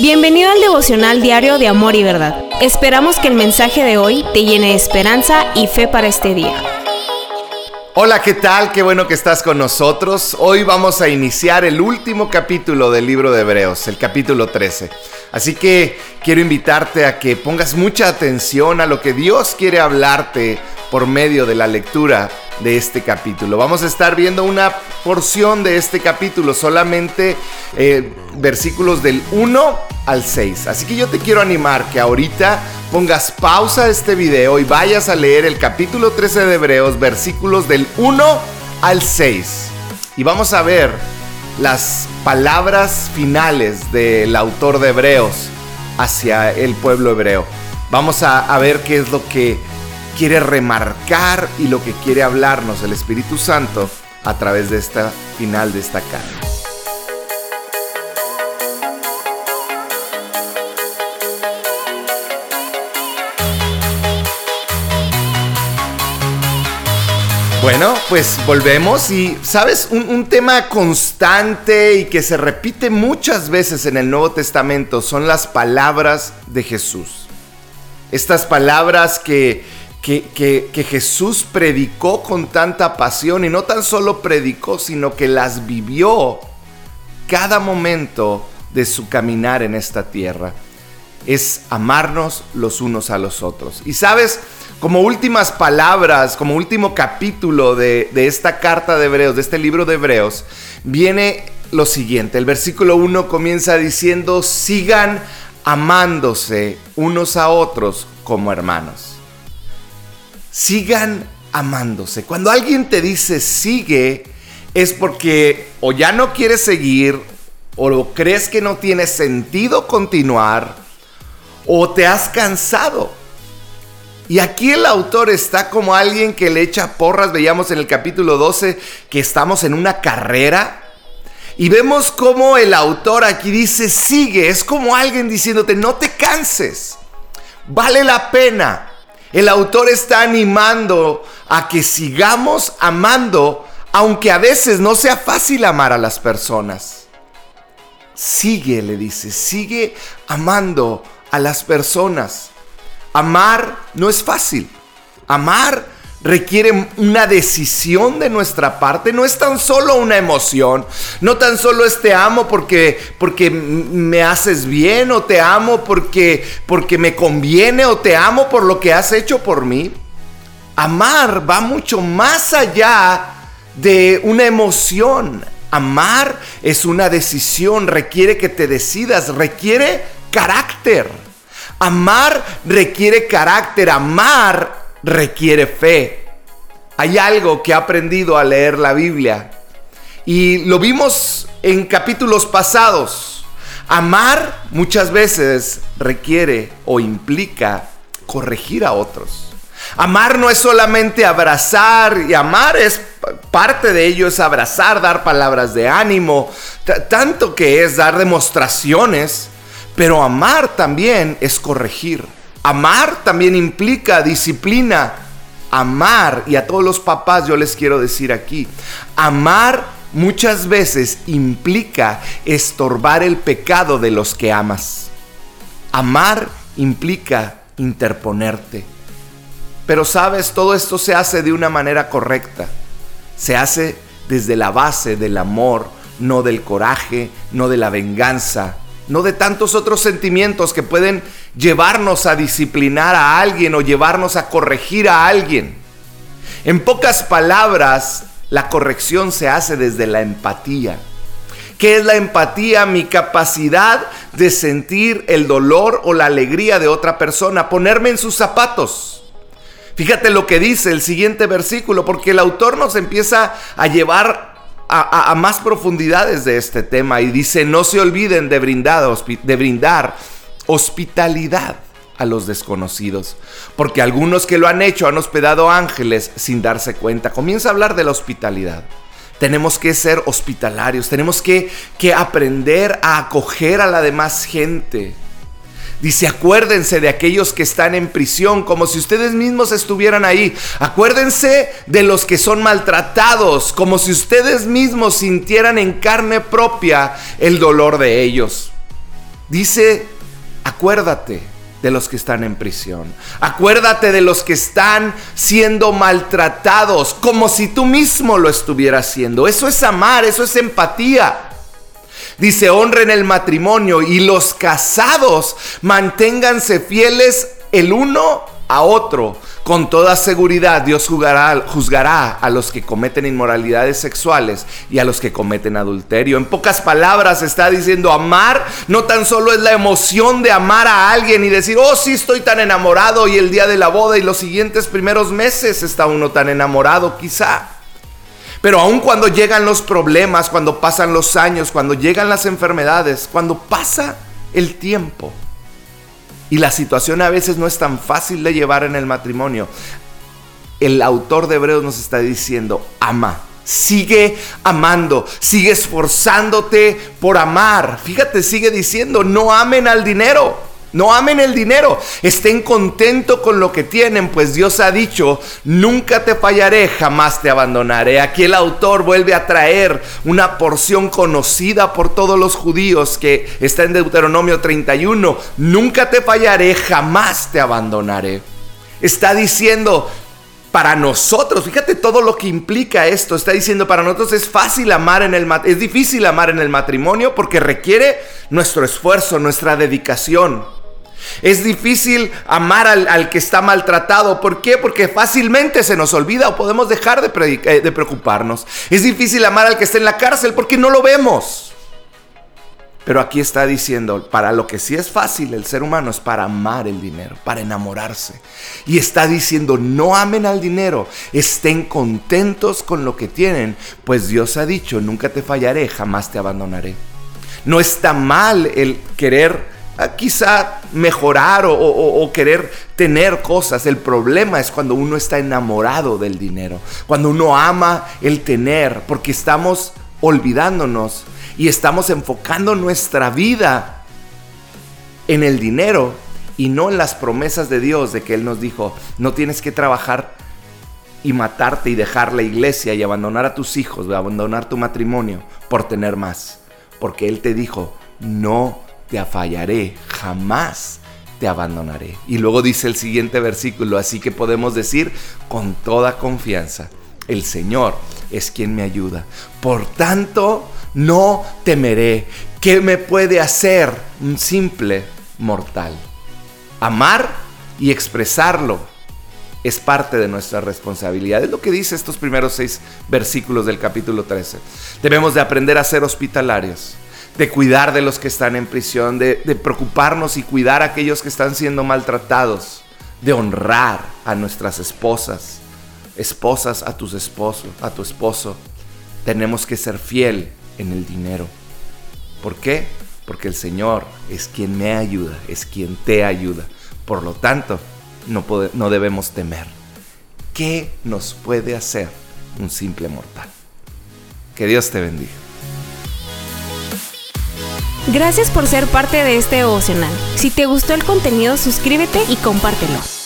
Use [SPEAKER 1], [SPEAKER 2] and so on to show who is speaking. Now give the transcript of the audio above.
[SPEAKER 1] Bienvenido al devocional diario de Amor y Verdad. Esperamos que el mensaje de hoy te llene de esperanza y fe para este día.
[SPEAKER 2] Hola, ¿qué tal? Qué bueno que estás con nosotros. Hoy vamos a iniciar el último capítulo del libro de Hebreos, el capítulo 13. Así que quiero invitarte a que pongas mucha atención a lo que Dios quiere hablarte por medio de la lectura de este capítulo. Vamos a estar viendo una porción de este capítulo, solamente eh, versículos del 1 al 6. Así que yo te quiero animar que ahorita pongas pausa a este video y vayas a leer el capítulo 13 de Hebreos, versículos del 1 al 6. Y vamos a ver las palabras finales del autor de Hebreos hacia el pueblo hebreo. Vamos a, a ver qué es lo que quiere remarcar y lo que quiere hablarnos el Espíritu Santo a través de esta final de esta carta. Bueno, pues volvemos y, ¿sabes? Un, tema constante y que se repite muchas veces en el Nuevo Testamento son las palabras de Jesús. Estas palabras que que, Jesús predicó con tanta pasión y no tan solo predicó, sino que las vivió cada momento de su caminar en esta tierra. Es amarnos los unos a los otros. Y sabes, como últimas palabras, como último capítulo de, de esta carta de Hebreos, de este libro de Hebreos, viene lo siguiente. El versículo 1 comienza diciendo, sigan amándose unos a otros como hermanos sigan amándose. Cuando alguien te dice sigue, es porque o ya no quieres seguir, o crees que no tiene sentido continuar, o te has cansado. Y aquí el autor está como alguien que le echa porras. Veíamos en el capítulo 12 que estamos en una carrera. Y vemos como el autor aquí dice, sigue. Es como alguien diciéndote, no te canses. Vale la pena. El autor está animando a que sigamos amando, aunque a veces no sea fácil amar a las personas. Sigue, le dice, sigue amando a las personas. Amar no es fácil. Amar requiere una decisión de nuestra parte, no es tan solo una emoción, no tan solo es te amo porque, porque me haces bien o te amo porque, porque me conviene o te amo por lo que has hecho por mí. Amar va mucho más allá de una emoción. Amar es una decisión, requiere que te decidas, requiere carácter. Amar requiere carácter, amar requiere fe. Hay algo que he aprendido a leer la Biblia y lo vimos en capítulos pasados. Amar muchas veces requiere o implica corregir a otros. Amar no es solamente abrazar y amar es parte de ello es abrazar, dar palabras de ánimo, tanto que es dar demostraciones, pero amar también es corregir. Amar también implica disciplina. Amar, y a todos los papás yo les quiero decir aquí, amar muchas veces implica estorbar el pecado de los que amas. Amar implica interponerte. Pero sabes, todo esto se hace de una manera correcta. Se hace desde la base del amor, no del coraje, no de la venganza, no de tantos otros sentimientos que pueden llevarnos a disciplinar a alguien o llevarnos a corregir a alguien. En pocas palabras, la corrección se hace desde la empatía. ¿Qué es la empatía? Mi capacidad de sentir el dolor o la alegría de otra persona, ponerme en sus zapatos. Fíjate lo que dice el siguiente versículo, porque el autor nos empieza a llevar a, más profundidades de este tema y dice, no se olviden de brindar, de brindar hospitalidad a los desconocidos, porque algunos que lo han hecho han hospedado ángeles sin darse cuenta. Comienza a hablar de la hospitalidad. Tenemos que ser hospitalarios, tenemos que, que aprender a acoger a la demás gente. Dice, acuérdense de aquellos que están en prisión, como si ustedes mismos estuvieran ahí. Acuérdense de los que son maltratados, como si ustedes mismos sintieran en carne propia el dolor de ellos. Dice, acuérdate de los que están en prisión. Acuérdate de los que están siendo maltratados, como si tú mismo lo estuvieras haciendo. Eso es amar, eso es empatía. Dice, honren el matrimonio y los casados manténganse fieles el uno a otro. Con toda seguridad Dios juzgará, a los que cometen inmoralidades sexuales y a los que cometen adulterio. En pocas palabras está diciendo amar no tan solo es la emoción de amar a alguien y decir, oh sí estoy tan enamorado y el día de la boda y los siguientes primeros meses está uno tan enamorado quizá. Pero aun cuando llegan los problemas, cuando pasan los años, cuando llegan las enfermedades, cuando pasa el tiempo, y la situación a veces no es tan fácil de llevar en el matrimonio. El autor de Hebreos nos está diciendo, ama. Sigue amando, sigue esforzándote por amar. Fíjate, sigue diciendo, no amen al dinero. No amen el dinero, estén contentos con lo que tienen, pues Dios ha dicho, nunca te fallaré, jamás te abandonaré. Aquí el autor vuelve a traer una porción conocida por todos los judíos que está en Deuteronomio 31, nunca te fallaré, jamás te abandonaré. Está diciendo, para nosotros, fíjate todo lo que implica esto. Está diciendo, para nosotros es fácil amar en el es difícil amar en el matrimonio porque requiere nuestro esfuerzo, nuestra dedicación. Es difícil amar al, que está maltratado. ¿Por qué? Porque fácilmente se nos olvida o podemos dejar de, eh, de preocuparnos. Es difícil amar al que está en la cárcel porque no lo vemos. Pero aquí está diciendo, para lo que sí es fácil el ser humano es para amar el dinero, para enamorarse. Y está diciendo, no amen al dinero, estén contentos con lo que tienen, pues Dios ha dicho, nunca te fallaré, jamás te abandonaré. No está mal el querer quizá mejorar o, querer tener cosas. El problema es cuando uno está enamorado del dinero, cuando uno ama el tener, porque estamos olvidándonos y estamos enfocando nuestra vida en el dinero y no en las promesas de Dios de que Él nos dijo, no tienes que trabajar y matarte y dejar la iglesia y abandonar a tus hijos, abandonar tu matrimonio por tener más. Porque Él te dijo, no te fallaré, jamás te abandonaré. Y luego dice el siguiente versículo, así que podemos decir con toda confianza, el Señor es quien me ayuda. Por tanto, no temeré. ¿Qué me puede hacer un simple mortal? Amar y expresarlo es parte de nuestra responsabilidad. Es lo que dice estos primeros seis versículos del capítulo 13. Debemos de aprender a ser hospitalarios de cuidar de los que están en prisión, de, preocuparnos y cuidar a aquellos que están siendo maltratados, de honrar a nuestras esposas, esposas a tus esposos, a tu esposo. Tenemos que ser fiel en el dinero. ¿Por qué? Porque el Señor es quien me ayuda, es quien te ayuda. Por lo tanto, no, no debemos temer. ¿Qué nos puede hacer un simple mortal? Que Dios te bendiga.
[SPEAKER 1] Gracias por ser parte de este devocional. Si te gustó el contenido, suscríbete y compártelo.